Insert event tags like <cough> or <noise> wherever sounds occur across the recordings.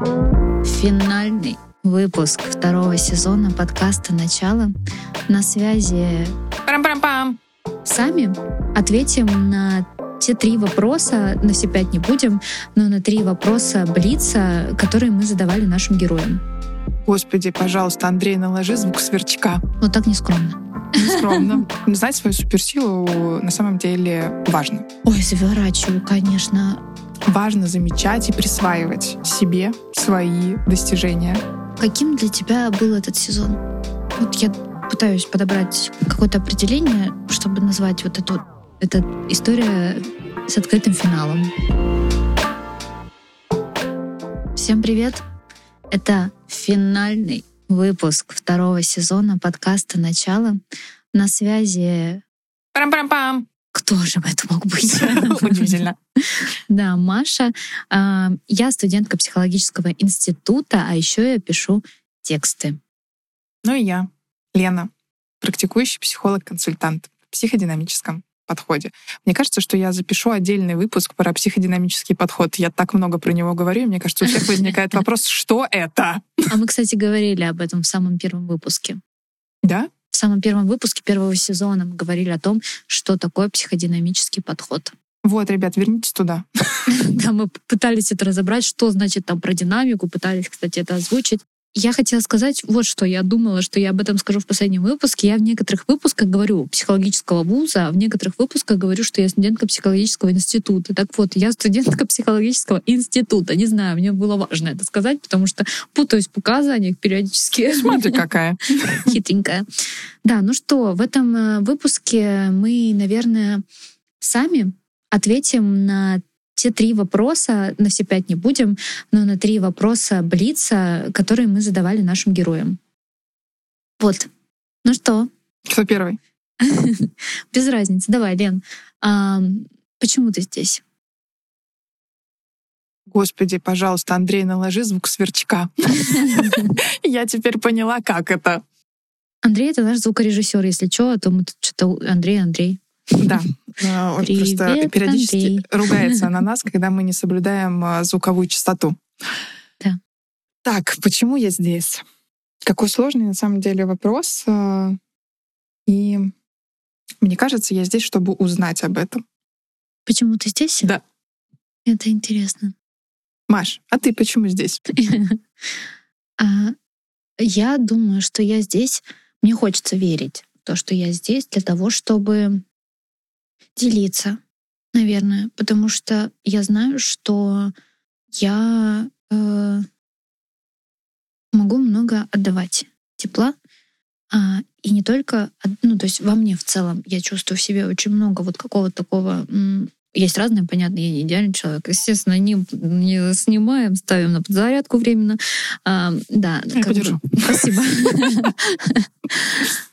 Финальный выпуск второго сезона подкаста «Начало». На связи Парам-парам-пам. сами. Ответим на те три вопроса, на все пять не будем, но на три вопроса Блица, которые мы задавали нашим героям. Господи, пожалуйста, Андрей, наложи звук сверчка. Вот так нескромно. Скромно. Знать свою суперсилу на самом деле важно. Ой, заворачиваю, конечно. Важно замечать и присваивать себе свои достижения. Каким для тебя был этот сезон? Вот я пытаюсь подобрать какое-то определение, чтобы назвать вот эту эта история с открытым финалом. Всем привет! Это финальный выпуск второго сезона подкаста «Начало». На связи... Парам-парам-пам. Кто же это мог быть? <laughs> Удивительно. Да, Маша. А, Я студентка психологического института, а еще я пишу тексты. Ну и я, Лена, практикующий психолог-консультант в психодинамическом подходе. Мне кажется, что я запишу отдельный выпуск про психодинамический подход. Я так много про него говорю, и мне кажется, у всех возникает <laughs> вопрос, что это? А мы, кстати, говорили об этом в самом первом выпуске. Да? В самом первом выпуске первого сезона мы говорили о том, что такое психодинамический подход. Вот, ребят, вернитесь туда. <laughs> Да, мы пытались это разобрать, что значит там про динамику, пытались, кстати, это озвучить. Я хотела сказать вот что. Я думала, что я об этом скажу в последнем выпуске. Я в некоторых выпусках говорю психологического вуза, а в некоторых выпусках говорю, что я студентка психологического института. Так вот, я студентка <laughs> психологического института. Не знаю, мне было важно это сказать, потому что путаюсь в показаниях периодически. Смотри, <laughs> какая. Хитренькая. Да, ну что, в этом э, выпуске мы, наверное, сами ответим на те три вопроса, на все пять не будем, но на три вопроса Блица, которые мы задавали нашим героям. Вот. Ну что, Кто первый? <laughs> без разницы. Давай, Лен, а, почему ты здесь? Господи, пожалуйста, Андрей, наложи звук сверчка. <laughs> Я теперь поняла, как это. Андрей — это наш звукорежиссер, если что, а то мы тут что-то Андрей, Андрей. Да. Э, <laughs> Он Привет, просто периодически Андрей. ругается на нас, когда мы не соблюдаем э, звуковую частоту. Да. Так, почему я здесь? Какой сложный на самом деле вопрос. э, И мне кажется, я здесь, чтобы узнать об этом. Почему ты здесь? Да. Это интересно. Маш, а ты почему здесь? <laughs> А, Я думаю, что я здесь. Мне хочется верить в то, что я здесь для того, чтобы делиться, наверное, потому что я знаю, что я э, могу много отдавать тепла, а, и не только, ну то есть во мне в целом я чувствую в себе очень много вот какого-то такого есть разные, понятно, я не идеальный человек. Естественно, не, не снимаем, ставим на подзарядку временно. А, да, Я как бы-. Спасибо. <laughs> <laughs>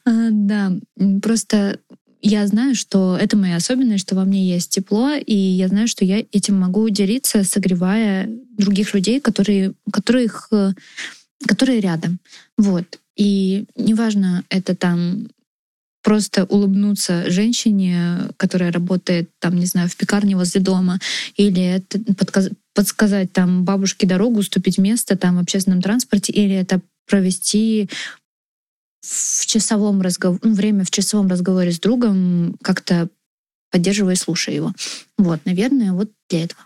А, Да, просто я знаю, что это моя особенность, что во мне есть тепло, и я знаю, что я этим могу делиться, согревая других людей, которые, которых, э, которые рядом. Вот. И неважно, это там просто улыбнуться женщине, которая работает, там, не знаю, в пекарне возле дома, или это подсказать там бабушке дорогу, уступить место там в общественном транспорте, или это провести в часовом разговоре, время в часовом разговоре с другом, как-то поддерживая и слушая его. Вот, наверное, вот для этого.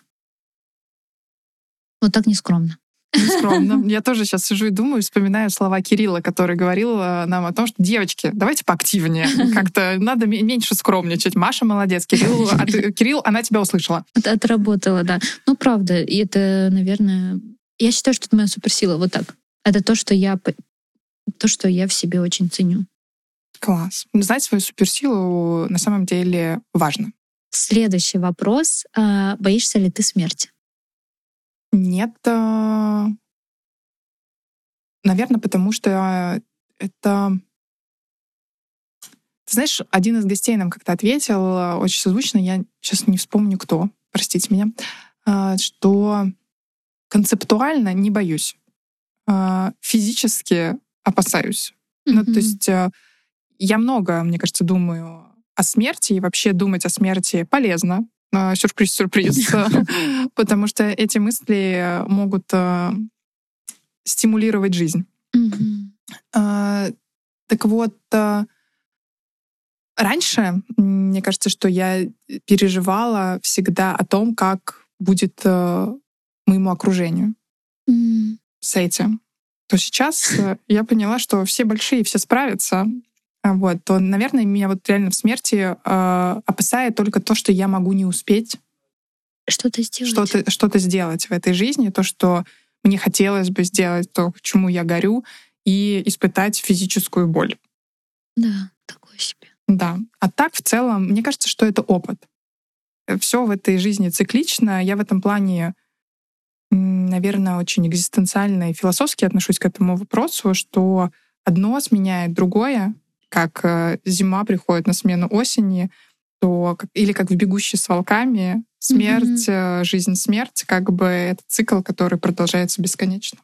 Вот так нескромно. Скромно. <laughs> Я тоже сейчас сижу и думаю, вспоминаю слова Кирилла, который говорил э, нам о том, что девочки, давайте поактивнее. <laughs> Как-то надо ме- меньше скромничать. Маша молодец. Кирилл, <laughs> а ты- Кирилл, она тебя услышала. От- отработала, да. Ну, правда, и это, наверное... Я считаю, что это моя суперсила, вот так. Это то, что я, то, что я в себе очень ценю. Класс. Знать свою суперсилу на самом деле важно. Следующий вопрос. А, Боишься ли ты смерти? Нет, э, наверное, потому что это... Ты знаешь, один из гостей нам как-то ответил э, очень созвучно, я сейчас не вспомню кто, простите меня, что концептуально не боюсь, физически опасаюсь. Ну, то есть э, я много, мне кажется, думаю о смерти, и вообще думать о смерти полезно. Э, Сюрприз-сюрприз. <laughs> <laughs> Потому что эти мысли могут э, стимулировать жизнь. Mm-hmm. Так вот, раньше, мне кажется, что я переживала всегда о том, как будет моему окружению mm-hmm. с этим. То сейчас я поняла, что все большие, все справятся, вот, то, наверное, меня вот реально в смерти э, опасает только то, что я могу не успеть что-то сделать. Что-то, что-то сделать в этой жизни, то, что мне хотелось бы сделать, то, к чему я горю, и испытать физическую боль. Да, такое себе. Да. А так, в целом, мне кажется, что это опыт. Все в этой жизни циклично. Я в этом плане, наверное, очень экзистенциально и философски отношусь к этому вопросу, что одно сменяет другое, как э, зима приходит на смену осени, то или как в «Бегущей с волками» смерть, mm-hmm. жизнь, смерть, как бы это цикл, который продолжается бесконечно.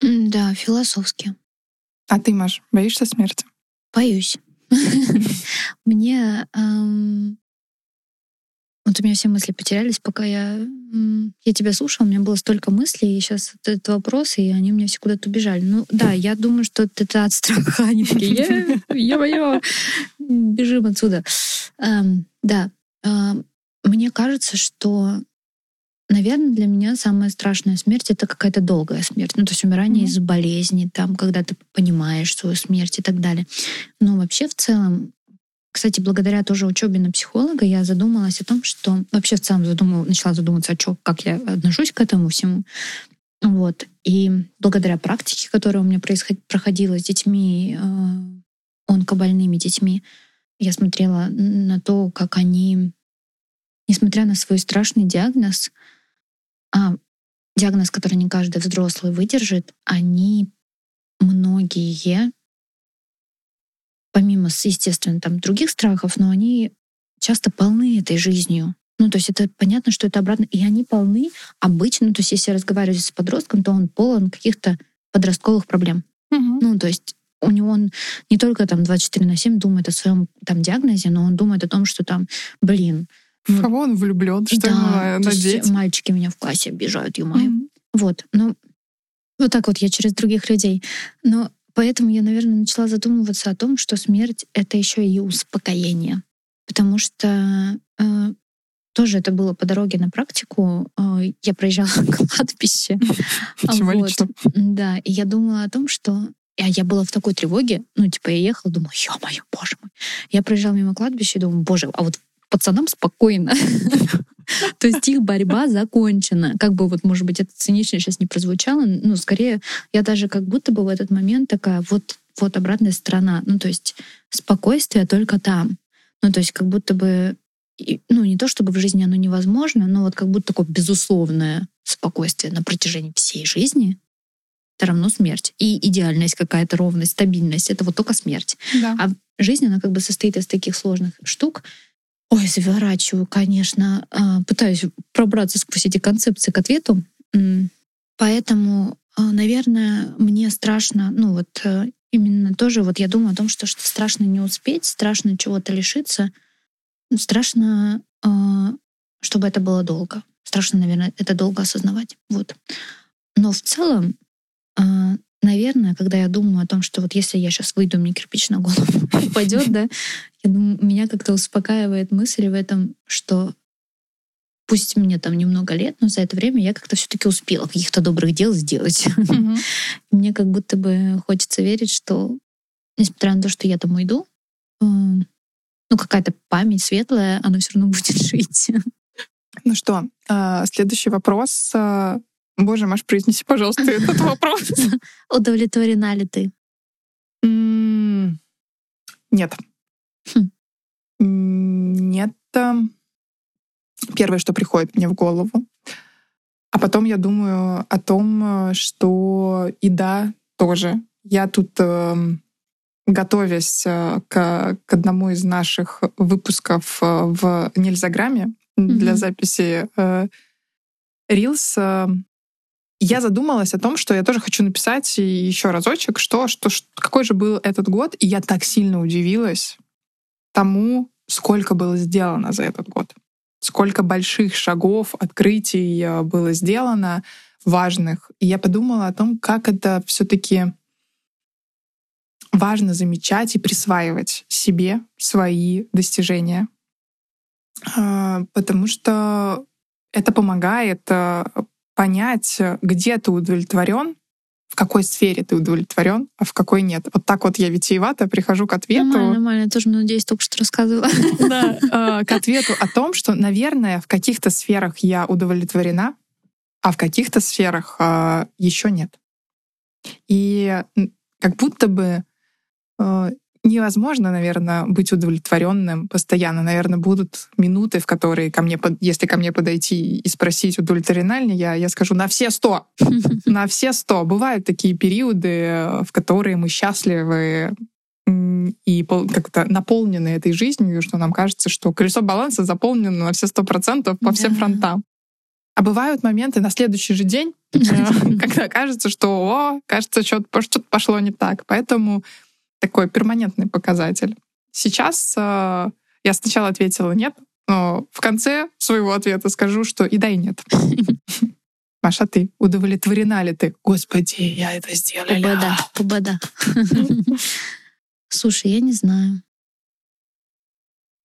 Да, философски. А ты, Маш, боишься смерти? Боюсь. <laughs> Мне вот у меня все мысли потерялись, пока я, я тебя слушала, у меня было столько мыслей, и сейчас этот вопрос, и они у меня все куда-то убежали. Ну да, я думаю, что это от страха. Они такие, я моё, бежим отсюда. Эм, да, эм, мне кажется, что Наверное, для меня самая страшная смерть это какая-то долгая смерть. Ну, то есть умирание mm-hmm. из болезни, там, когда ты понимаешь свою смерть и так далее. Но вообще в целом кстати, благодаря тоже учебе на психолога я задумалась о том, что вообще в целом задумала, начала задумываться, о чем, как я отношусь к этому всему. Вот. И благодаря практике, которая у меня происход... проходила с детьми, э, онкобольными детьми, я смотрела на то, как они, несмотря на свой страшный диагноз, а, диагноз, который не каждый взрослый выдержит, они многие помимо, естественно, там других страхов, но они часто полны этой жизнью. Ну, то есть это понятно, что это обратно. И они полны обычно, ну, то есть если я разговариваю с подростком, то он полон каких-то подростковых проблем. Угу. Ну, то есть у него он не только там 24 на 7 думает о своем там диагнозе, но он думает о том, что там, блин, в кого он влюблен, что да, ему надеть? мальчики меня в классе обижают, ё mm Вот, ну, вот так вот я через других людей. Но Поэтому я, наверное, начала задумываться о том, что смерть — это еще и успокоение. Потому что э, тоже это было по дороге на практику. Э, я проезжала <laughs> кладбище. Вот. Да, и я думала о том, что а я была в такой тревоге, ну, типа, я ехала, думаю, ё-моё, боже мой. Я проезжала мимо кладбища и думаю, боже, а вот пацанам спокойно. <laughs> <laughs> То есть их борьба закончена. Как бы вот, может быть, это цинично сейчас не прозвучало, но скорее я даже как будто бы в этот момент такая, вот, вот обратная сторона. Ну, то есть спокойствие только там. Ну, то есть как будто бы, ну, не то чтобы в жизни оно невозможно, но вот как будто такое безусловное спокойствие на протяжении всей жизни, это равно смерть. И идеальность какая-то, ровность, стабильность — это вот только смерть. Да. А жизнь, она как бы состоит из таких сложных штук, Ой, заворачиваю, конечно. А, пытаюсь пробраться сквозь эти концепции к ответу. Поэтому, а, наверное, мне страшно, ну вот э, именно тоже вот я думаю о том, что, что страшно не успеть, страшно чего-то лишиться, страшно, а, чтобы это было долго. Страшно, наверное, это долго осознавать. Вот. Но в целом, наверное, когда я думаю о том, что вот если я сейчас выйду, мне кирпич на голову <laughs> упадет, да, я думаю, меня как-то успокаивает мысль в этом, что пусть мне там немного лет, но за это время я как-то все-таки успела каких-то добрых дел сделать. Mm-hmm. <laughs> Мне как будто бы хочется верить, что несмотря на то, что я там уйду, э, ну какая-то память светлая, она все равно <laughs> будет жить. Ну что, а, следующий вопрос а, Боже, Маш, произнеси, пожалуйста, этот вопрос. <laughs> Удовлетворена ли ты? Нет. Хм. Нет. Первое, что приходит мне в голову. А потом я думаю о том, что и да, тоже. Я тут, эм, готовясь э, к, к одному из наших выпусков э, в Нельзяграме mm-hmm. для записи Рилс, э, я задумалась о том, что я тоже хочу написать еще разочек, что, что, что, какой же был этот год, и я так сильно удивилась тому, сколько было сделано за этот год, сколько больших шагов, открытий э, было сделано важных. И я подумала о том, как это все-таки важно замечать и присваивать себе свои достижения. А, потому что это помогает э, понять, где ты удовлетворен, в какой сфере ты удовлетворен, а в какой нет. Вот так вот я витиевато прихожу к ответу. Нормально, нормально. Я тоже, надеюсь, только что рассказывала. <laughs> Да, <laughs> э, к ответу о том, что, наверное, в каких-то сферах я удовлетворена, а в каких-то сферах э, еще нет. И как будто бы невозможно, наверное, быть удовлетворенным постоянно. Наверное, будут минуты, в которые ко мне, если ко мне подойти и спросить, удовлетворена ли я, я скажу на все сто, <laughs> на все сто. Бывают такие периоды, в которые мы счастливы и как-то наполнены этой жизнью, что нам кажется, что колесо баланса заполнено на все сто процентов по всем фронтам. А бывают моменты на следующий же день, <laughs> когда кажется, что, о, кажется, что-то пошло не так. Поэтому такой перманентный показатель. Сейчас э, я сначала ответила нет, но в конце своего ответа скажу, что и да, и нет. <laughs> Маша, ты удовлетворена ли ты? Господи, я это сделала. Побода, побода. <laughs> Слушай, я не знаю.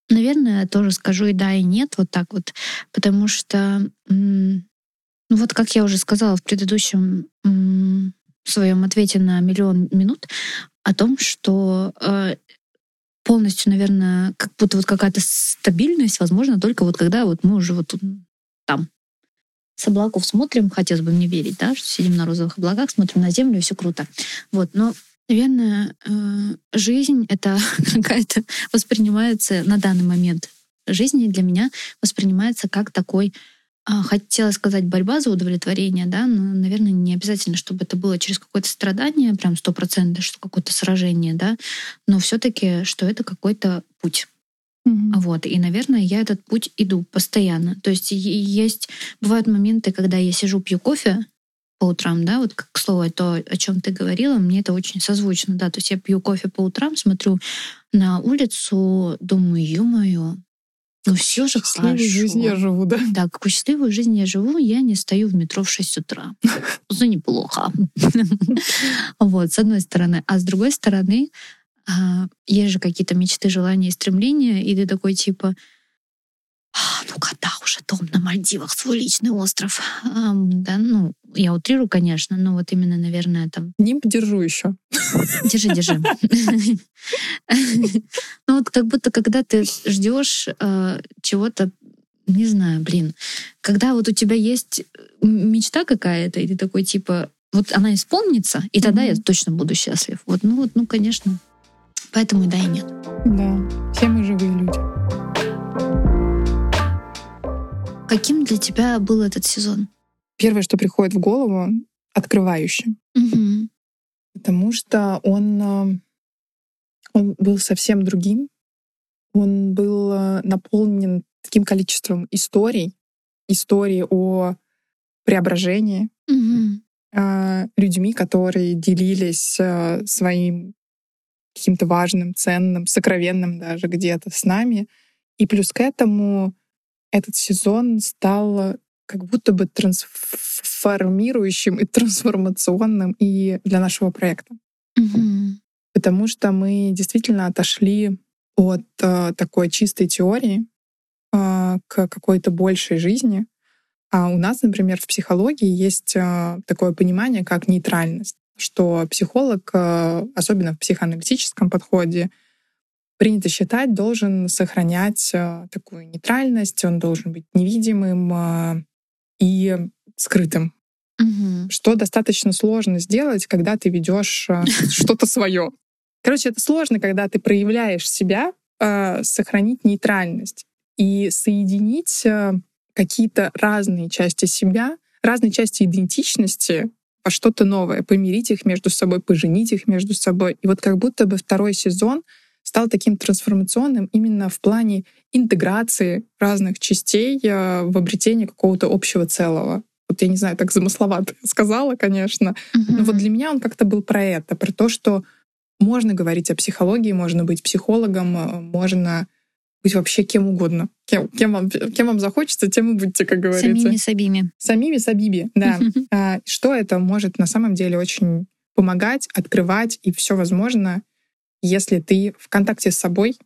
Наверное, я тоже скажу и да, и нет, вот так вот, потому что, ну вот как я уже сказала в предыдущем своем ответе на миллион минут, о том, что э, полностью, наверное, как будто вот какая-то стабильность возможно только вот когда вот мы уже вот там с облаков смотрим, хотелось бы мне верить, да, что сидим на розовых облаках, смотрим на землю, и все круто. Вот, но Наверное, э, жизнь это <laughs> какая-то воспринимается на данный момент жизни для меня воспринимается как такой хотела сказать борьба за удовлетворение, да, но, наверное, не обязательно, чтобы это было через какое-то страдание, прям сто процентов, что какое-то сражение, да, но все-таки, что это какой-то путь. Mm-hmm. Вот. И, наверное, я этот путь иду постоянно. То есть есть, бывают моменты, когда я сижу, пью кофе по утрам, да, вот, к слову, то, о чем ты говорила, мне это очень созвучно, да, то есть я пью кофе по утрам, смотрю на улицу, думаю, ё-моё, ну все же хорошо. жизнь я живу, да? Да, какую счастливую жизнь я живу, я не стою в метро в 6 утра. <laughs> Это неплохо. <laughs> Вот, с одной стороны. А с другой стороны, а, есть же какие-то мечты, желания и стремления, и ты такой типа, а, ну когда уже дом на Мальдивах, свой личный остров. А, да, ну, я утрирую, конечно, но вот именно, наверное, там... Нимб держу еще. Держи, держи. Ну вот как будто, когда ты ждешь э, чего-то, не знаю, блин, когда вот у тебя есть мечта какая-то, и ты такой типа, вот она исполнится, и тогда я точно буду счастлив. Вот, ну вот, ну, конечно. Поэтому да и нет. Да, все мы Каким для тебя был этот сезон? Первое, что приходит в голову, открывающим. Угу. Потому что он, э, он был совсем другим. Он был э, наполнен таким количеством историй, историй о преображении, угу. людьми, которые делились своим каким-то важным, ценным, сокровенным даже где-то с нами. И плюс к этому этот сезон стал как будто бы трансформирующим и трансформационным и для нашего проекта. Mm-hmm. Потому что мы действительно отошли от э, такой чистой теории э, к какой-то большей жизни. А у нас, например, в психологии есть э, такое понимание, как нейтральность, что психолог, э, особенно в психоаналитическом подходе, принято считать, должен сохранять э, такую нейтральность, он должен быть невидимым э, и скрытым. Угу. Что достаточно сложно сделать, когда ты ведешь э, что-то свое. Короче, это сложно, когда ты проявляешь себя, сохранить нейтральность и соединить какие-то разные части себя, разные части идентичности во что-то новое, помирить их между собой, поженить их между собой. И вот как будто бы второй сезон — стал таким трансформационным именно в плане интеграции разных частей э, в обретении какого-то общего целого. Вот я не знаю, так замысловато <laughs> сказала, конечно, mm-hmm. но вот для меня он как-то был про это, про то, что можно говорить о психологии, можно быть психологом, э, можно быть вообще кем угодно. Кем, кем, вам, кем вам захочется, тем и будьте, как говорится. Самими сабими. Самими сабиби, да. <laughs> А, что это может на самом деле очень помогать, открывать и все возможно, если ты в контакте с собой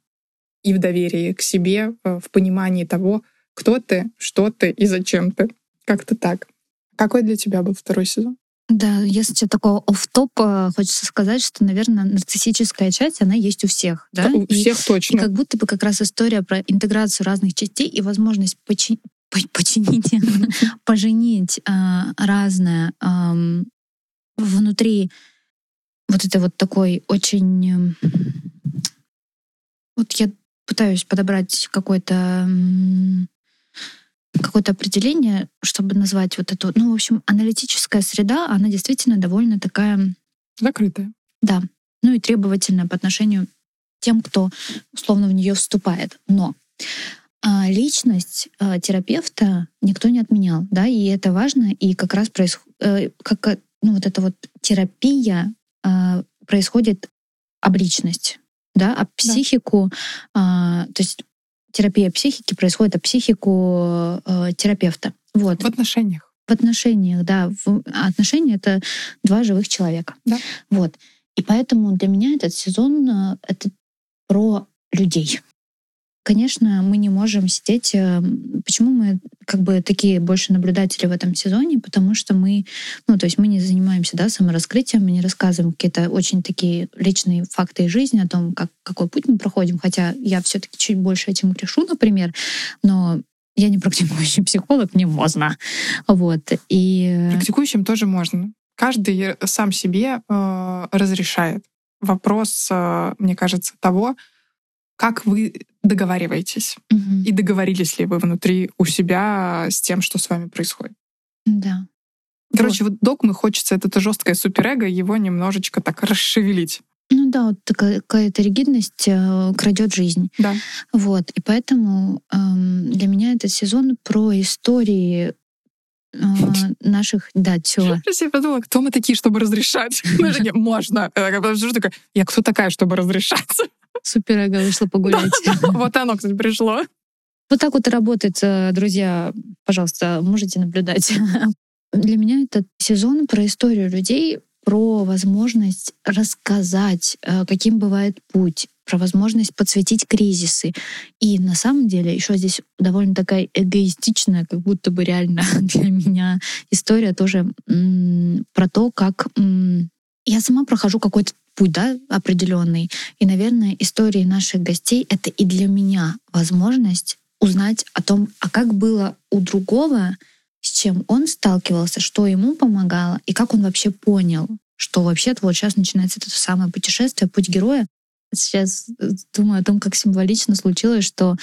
и в доверии к себе, э, в понимании того, кто ты, что ты и зачем ты. Как-то так. Какой для тебя был второй сезон? Да, если такого оф-топ, хочется сказать, что, наверное, нарциссическая часть, она есть у всех. Да? У и, всех точно. И как будто бы как раз история про интеграцию разных частей и возможность почи- починить, <laughs> поженить а, разное внутри вот это вот такой очень... Вот я пытаюсь подобрать какой-то какое-то определение, чтобы назвать вот эту, ну, в общем, аналитическая среда, она действительно довольно такая... Закрытая. Да. Ну и требовательная по отношению тем, кто условно в нее вступает. Но а, личность а, терапевта никто не отменял, да, и это важно, и как раз происходит, э, как, ну, вот эта вот терапия происходит об личность, да, об психику, да. то есть терапия психики происходит о психику э, терапевта. Вот. В отношениях. В отношениях, да. В, отношения — это два живых человека. Да. Вот. И поэтому для меня этот сезон э, — это про людей. Конечно, мы не можем сидеть... Э, почему мы как бы такие больше наблюдатели в этом сезоне? Потому что мы, ну, то есть мы не занимаемся, да, самораскрытием, мы не рассказываем какие-то очень такие личные факты из жизни о том, как, какой путь мы проходим. Хотя я все таки чуть больше этим грешу, например, но я не практикующий <laughs> психолог, мне можно. Вот. И... Практикующим тоже можно. Каждый сам себе э, разрешает. Вопрос, э, мне кажется, того, как вы договариваетесь угу. и договорились ли вы внутри у себя с тем, что с вами происходит. Да. Короче, вот, вот догмы хочется, это жесткое суперэго, его немножечко так расшевелить. Ну да, вот такая какая-то ригидность э, крадет жизнь. Да. Вот. И поэтому э, для меня этот сезон про истории <laughs> наших, да, чего. Я подумала, кто мы такие, чтобы разрешать? <laughs> Можно. Я кто такая, чтобы разрешать? <laughs> Суперэго вышло погулять. Вот оно, кстати, пришло. Вот так вот и работает, э, друзья. Пожалуйста, можете наблюдать. Для меня этот сезон про историю людей, про возможность рассказать, э, каким бывает путь, про возможность подсветить кризисы. И на самом деле еще здесь довольно такая эгоистичная, как будто бы реально <laughs> для меня история тоже про то, как я сама прохожу какой-то путь, да, определенный. И, наверное, истории наших гостей — это и для меня возможность узнать о том, а как было у другого, с чем он сталкивался, что ему помогало, и как он вообще понял, что вообще-то вот сейчас начинается это самое путешествие, путь героя. Сейчас э, думаю о том, как символично случилось, что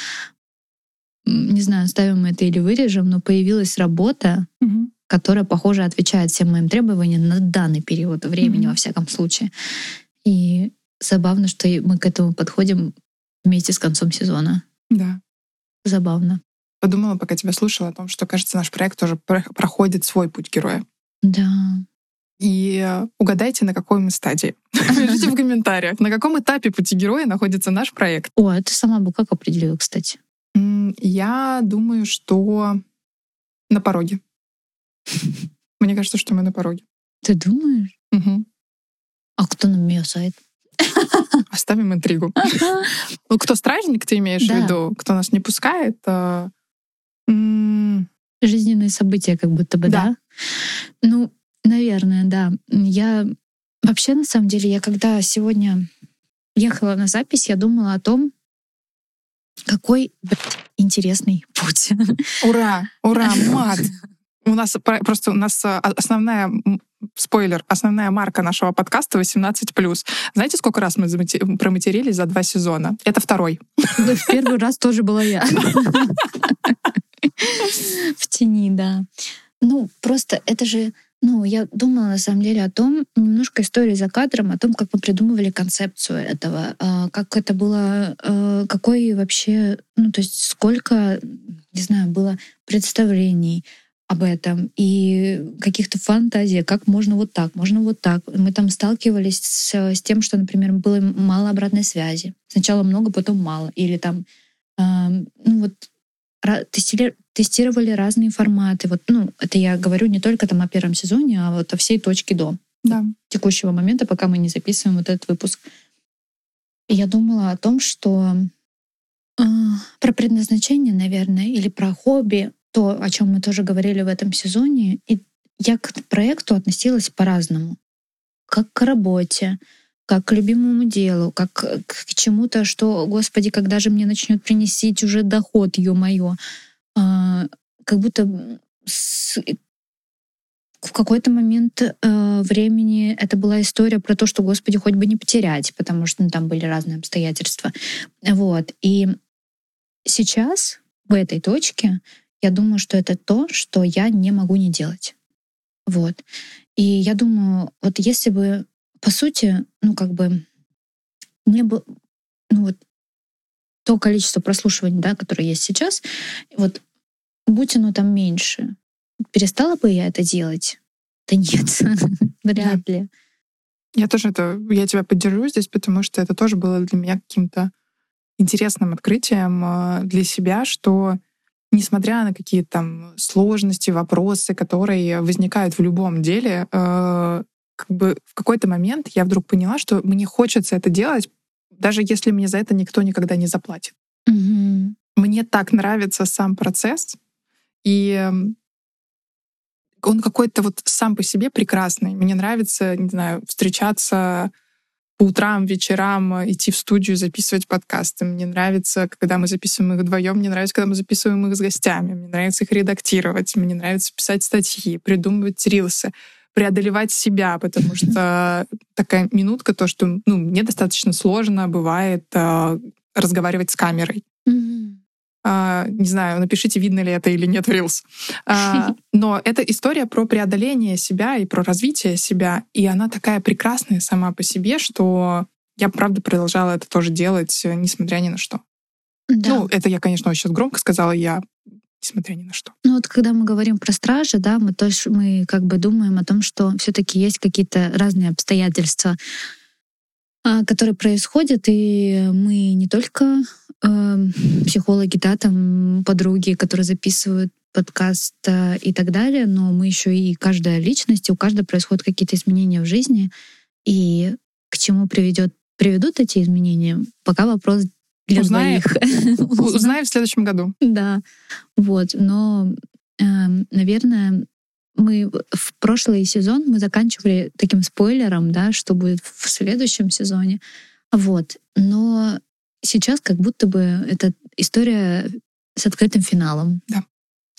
не знаю, ставим мы это или вырежем, но появилась работа, угу. которая, похоже, отвечает всем моим требованиям на данный период времени, угу. во всяком случае. И забавно, что мы к этому подходим вместе с концом сезона. Да. Забавно. Подумала, пока тебя слушала, о том, что, кажется, наш проект тоже проходит свой путь героя. Да. И угадайте, на какой мы стадии. <laughs> Пишите в комментариях, на каком этапе пути героя находится наш проект. О, это сама бы как определила, кстати? Я думаю, что на пороге. <laughs> Мне кажется, что мы на пороге. Ты думаешь? Угу. А кто нам ее сайт? Оставим интригу. <laughs> Ну, кто стражник, ты имеешь в виду? Кто нас не пускает? Жизненные события как будто бы, да? Ну, наверное, да. Я вообще, на самом деле, я когда сегодня ехала на запись, я думала о том, какой блядь, интересный путь. <laughs> Ура! Ура! <laughs> Мат! У нас просто у нас а, основная спойлер, основная марка нашего подкаста 18+. Знаете, сколько раз мы проматерились за два сезона? Это второй. Да, в первый раз тоже была я. <laughs> <laughs> В тени, да. Ну, просто это же ну, я думала на самом деле о том, немножко истории за кадром, о том, как мы придумывали концепцию этого, а, как это было, а, какой вообще, ну, то есть сколько, не знаю, было представлений, об этом и каких-то фантазий, как можно вот так, можно вот так. Мы там сталкивались с, с тем, что, например, было мало обратной связи. Сначала много, потом мало. Или там ну вот тестировали разные форматы. Вот, ну, это я говорю не только там о первом сезоне, а вот о всей точке до да. текущего момента, пока мы не записываем вот этот выпуск. И я думала о том, что э, про предназначение, наверное, или про хобби, то, о чем мы тоже говорили в этом сезоне, и я к проекту относилась по-разному. Как к работе, как к любимому делу, как к чему-то, что, Господи, когда же мне начнет принести уже доход, ё-моё. А, как будто с, в какой-то момент э, времени это была история про то, что, Господи, хоть бы не потерять, потому что ну, там были разные обстоятельства. Вот. И сейчас, в этой точке, я думаю, что это то, что я не могу не делать. Вот. И я думаю, вот если бы, по сути, ну, как бы, мне бы, ну, вот, то количество прослушиваний, да, которое есть сейчас, вот, будь оно там меньше, перестала бы я это делать? Да нет, <laughs> вряд ли. Я тоже это, я тебя поддержу здесь, потому что это тоже было для меня каким-то интересным открытием э, для себя, что несмотря на какие-то там сложности, вопросы, которые возникают в любом деле, э, как бы в какой-то момент я вдруг поняла, что мне хочется это делать, даже если мне за это никто никогда не заплатит. Угу. Мне так нравится сам процесс, и он какой-то вот сам по себе прекрасный. Мне нравится, не знаю, встречаться по утрам, вечерам э, идти в студию, записывать подкасты. Мне нравится, когда мы записываем их вдвоем. Мне нравится, когда мы записываем их с гостями. Мне нравится их редактировать. Мне нравится писать статьи, придумывать рилсы преодолевать себя, потому что такая минутка, то, что ну, мне достаточно сложно бывает э, разговаривать с камерой. А, не знаю, напишите, видно ли это или нет в Reels. А, <laughs> но это история про преодоление себя и про развитие себя. И она такая прекрасная сама по себе, что я, правда, продолжала это тоже делать, несмотря ни на что. Да. Ну, это я, конечно, очень сейчас громко сказала, я несмотря ни на что. Ну вот когда мы говорим про стражи, да, мы тоже мы как бы думаем о том, что все-таки есть какие-то разные обстоятельства, а, которые происходят, и мы не только э, психологи, да, там подруги, которые записывают подкаст э, и так далее, но мы еще и каждая личность, и у каждой происходят какие-то изменения в жизни, и к чему приведет, приведут эти изменения, пока вопрос для Узнаем. двоих. В следующем году. Да, вот, но, э, наверное, мы в прошлый сезон мы заканчивали таким спойлером, да, что будет в следующем сезоне. Вот. Но сейчас как будто бы это история с открытым финалом. Да.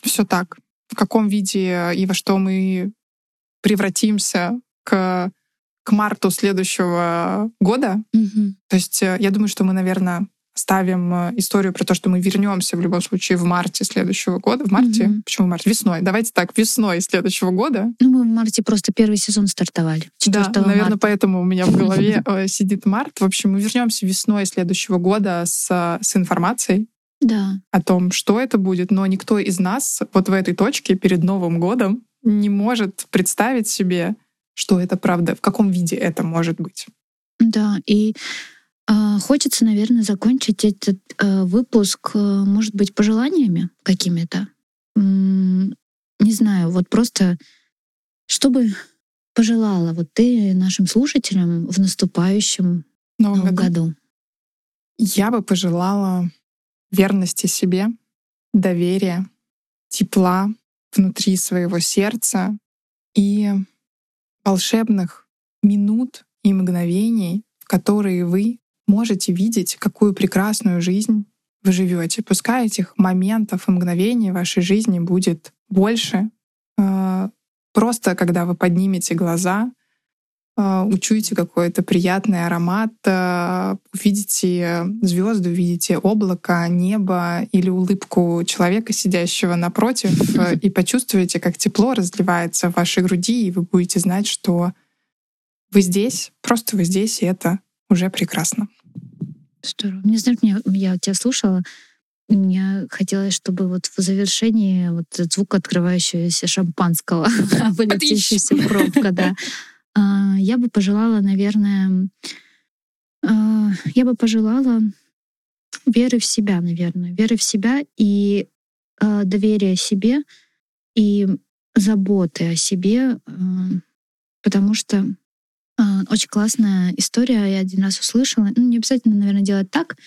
Все так. В каком виде и во что мы превратимся к, к марту следующего года. Угу. То есть э, я думаю, что мы, наверное, ставим э, историю про то, что мы вернемся в любом случае в марте следующего года. В марте? Mm-hmm. Почему в марте? Весной. Давайте так, весной следующего года. Ну, мы в марте просто первый сезон стартовали. Да, наверное, марта. поэтому у меня в голове <laughs> э, сидит март. В общем, мы вернемся весной следующего года с, с информацией да. о том, что это будет, но никто из нас вот в этой точке перед Новым годом не может представить себе, что это правда, в каком виде это может быть. Да, и хочется, наверное, закончить этот э, выпуск, э, может быть, пожеланиями какими-то. Не знаю, вот просто, чтобы пожелала вот ты нашим слушателям в наступающем Новом, Новом году? году? Я бы пожелала верности себе, доверия, тепла внутри своего сердца и волшебных минут и мгновений, в которые вы можете видеть, какую прекрасную жизнь вы живете. Пускай этих моментов и мгновений в вашей жизни будет больше. А, просто когда вы поднимете глаза, а, учуете какой-то приятный аромат, а, увидите звезды, увидите облако, небо или улыбку человека, сидящего напротив, <laughs> и почувствуете, как тепло разливается в вашей груди, и вы будете знать, что вы здесь, просто вы здесь, и это уже прекрасно. Здорово. Не знаю, мне, я тебя слушала, мне хотелось, чтобы вот в завершении вот этот звук открывающегося шампанского, <laughs> вылетевшаяся пробка, да. А, я бы пожелала, наверное, а, я бы пожелала веры в себя, наверное, веры в себя и э, доверия себе и заботы о себе, потому что очень классная история, я один раз услышала. Ну, не обязательно, наверное, делать так,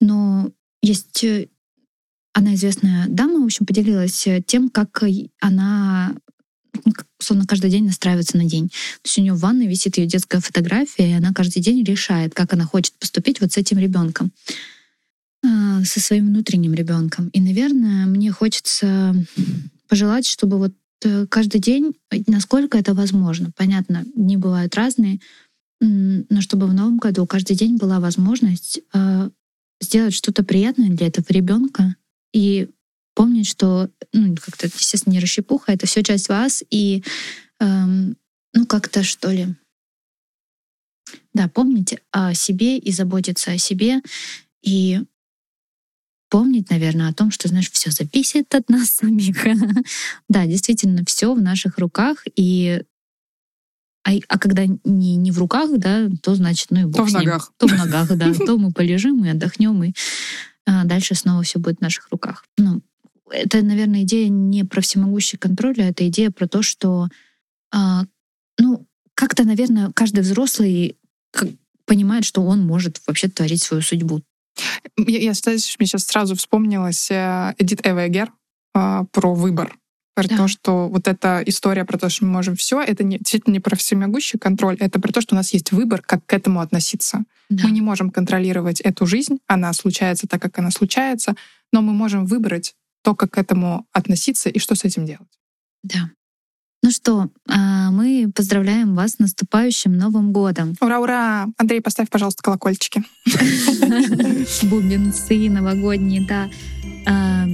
но есть э, она известная дама, в общем, поделилась э, тем, как она ну, условно каждый день настраивается на день. То есть у нее в ванной висит ее детская фотография, и она каждый день решает, как она хочет поступить вот с этим ребенком, а, со своим внутренним ребенком. И, наверное, мне хочется пожелать, чтобы вот э, каждый день, насколько это возможно, понятно, дни бывают разные, но чтобы в новом году каждый день была возможность а, сделать что-то приятное для этого ребенка и помнить, что, ну, как-то, естественно, не расщепуха, это все часть вас, и, эм, ну, как-то, что ли, да, помнить о себе и заботиться о себе, и помнить, наверное, о том, что, знаешь, все зависит от нас <laughs> самих. да, действительно, все в наших руках, и а, а когда не, не в руках, да, то значит, ну и бог То в ногах. То в ногах, да. <laughs> То мы полежим и отдохнем, и а дальше снова все будет в наших руках. Ну, это, наверное, идея не про всемогущий контроль, а это идея про то, что, а, ну, как-то, наверное, каждый взрослый понимает, что он может вообще творить свою судьбу. Я, я знаешь, мне сейчас сразу вспомнилась э, Эдит Эвегер а, про выбор про да. то, что вот эта история про то, что мы можем все, это не, действительно не про всемогущий контроль, это про то, что у нас есть выбор, как к этому относиться. Да. Мы не можем контролировать эту жизнь, она случается так, как она случается, но мы можем выбрать то, как к этому относиться и что с этим делать. Да. Ну что, а, мы поздравляем вас с наступающим Новым годом. Ура, ура! Андрей, поставь, пожалуйста, колокольчики. <laughs> Бубенцы новогодние, да. А,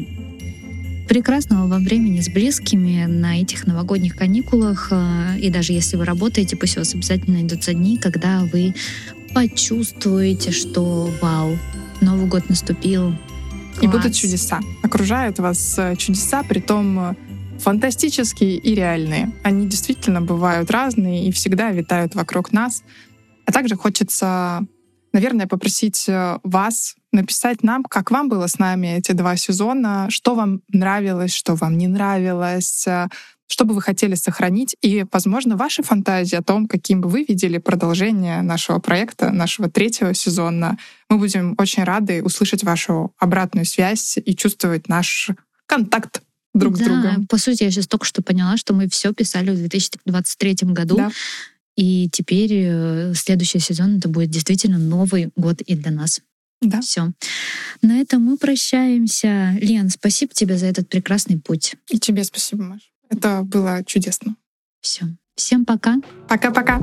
прекрасного вам времени с близкими на этих новогодних каникулах. Э, и даже если вы работаете, пусть у вас обязательно найдутся дни, когда вы почувствуете, что вау, Новый год наступил. Класс. И будут чудеса. Окружают вас э, чудеса, при том э, фантастические и реальные. Они действительно бывают разные и всегда витают вокруг нас. А также хочется наверное, попросить э, вас написать нам, как вам было с нами эти два сезона, что вам нравилось, что вам не нравилось, э, что бы вы хотели сохранить, и, возможно, ваши фантазии о том, каким бы вы видели продолжение нашего проекта, нашего третьего сезона. Мы будем очень рады услышать вашу обратную связь и чувствовать наш контакт друг да, с другом. По сути, я сейчас только что поняла, что мы все писали в 2023 году. Да. И теперь э, следующий сезон это будет действительно Новый год и для нас. Да. Все. На этом мы прощаемся. Лен, спасибо тебе за этот прекрасный путь. И тебе спасибо, Маш. Это было чудесно. Все. Всем пока. Пока-пока.